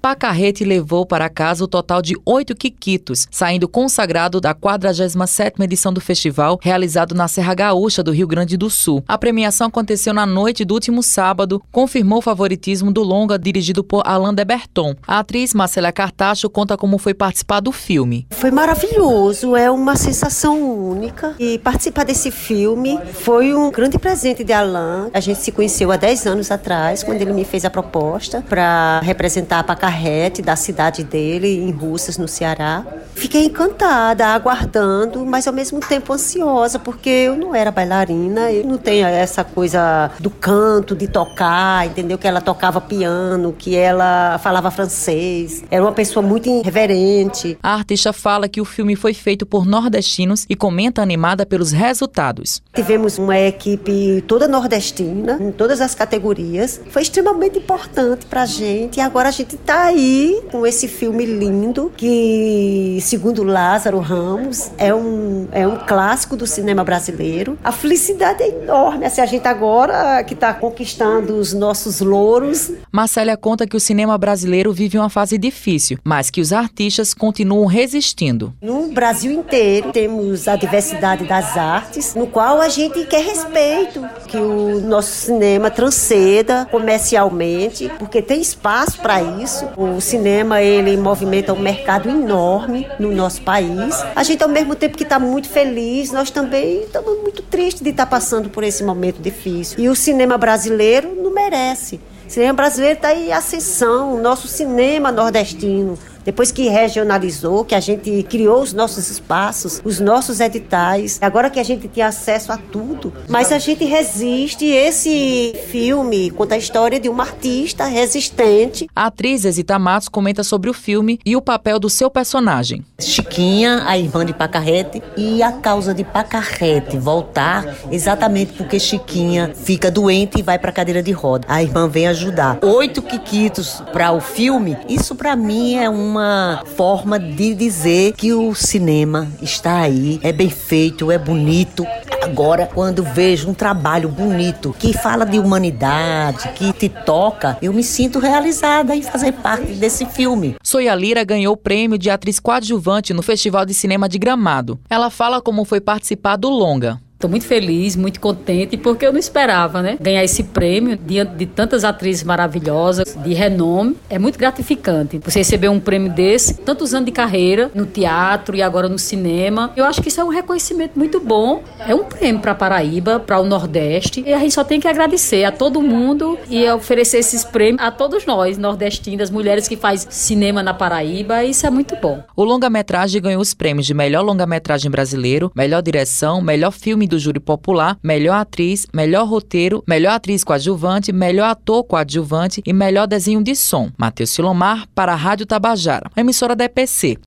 Pacarrete levou para casa o total de oito quiquitos, saindo consagrado da 47ª edição do festival, realizado na Serra Gaúcha do Rio Grande do Sul. A premiação aconteceu na noite do último sábado, confirmou o favoritismo do longa dirigido por Alain de Berton. A atriz Marcela Cartacho conta como foi participar do filme. Foi maravilhoso, é uma sensação única e participar desse filme foi um grande presente de Alain. A gente se conheceu há 10 anos atrás, quando ele me fez a proposta para representar a Pacarrete da cidade dele, em Russas, no Ceará. Fiquei encantada, aguardando, mas ao mesmo tempo ansiosa, porque eu não era bailarina, eu não tenho essa coisa do canto, de tocar, entendeu? Que ela tocava piano, que ela falava francês. Era uma pessoa muito reverente. A artista fala que o filme foi feito por nordestinos e comenta animada pelos resultados. Tivemos uma equipe toda nordestina, em todas as categorias. Foi extremamente importante pra gente e agora a gente tá aí com esse filme lindo que, segundo Lázaro Ramos, é um, é um clássico do cinema brasileiro. A felicidade é enorme, assim, a gente agora que está conquistando os nossos louros. Marcélia conta que o cinema brasileiro vive uma fase difícil, mas que os artistas continuam resistindo. No Brasil inteiro temos a diversidade das artes, no qual a gente quer respeito, que o nosso cinema transcenda comercialmente, porque tem espaço para isso. O cinema ele movimenta um mercado enorme no nosso país. A gente ao mesmo tempo que está muito feliz, nós também estamos muito tristes de estar tá passando por esse momento difícil. E o cinema brasileiro não merece. O cinema brasileiro está em ascensão, o nosso cinema nordestino depois que regionalizou, que a gente criou os nossos espaços, os nossos editais, agora que a gente tem acesso a tudo, mas a gente resiste. Esse filme conta a história de uma artista resistente. A atriz Zezita Matos comenta sobre o filme e o papel do seu personagem. Chiquinha, a irmã de Pacarrete, e a causa de Pacarrete voltar exatamente porque Chiquinha fica doente e vai para cadeira de roda. A irmã vem ajudar. Oito quiquitos para o filme, isso para mim é um uma forma de dizer que o cinema está aí, é bem feito, é bonito. Agora, quando vejo um trabalho bonito que fala de humanidade, que te toca, eu me sinto realizada em fazer parte desse filme. Soia Lira ganhou o prêmio de atriz coadjuvante no Festival de Cinema de Gramado. Ela fala como foi participar do longa. Estou muito feliz, muito contente, porque eu não esperava, né? Ganhar esse prêmio diante de tantas atrizes maravilhosas, de renome. É muito gratificante. Você receber um prêmio desse, tantos anos de carreira no teatro e agora no cinema. Eu acho que isso é um reconhecimento muito bom. É um prêmio para Paraíba, para o Nordeste. E a gente só tem que agradecer a todo mundo e oferecer esses prêmios a todos nós, nordestinos, mulheres que faz cinema na Paraíba. Isso é muito bom. O longa-metragem ganhou os prêmios de melhor longa-metragem brasileiro, melhor direção, melhor filme do júri popular, melhor atriz, melhor roteiro, melhor atriz coadjuvante, melhor ator coadjuvante e melhor desenho de som. Matheus Silomar para a Rádio Tabajara, emissora da EPC.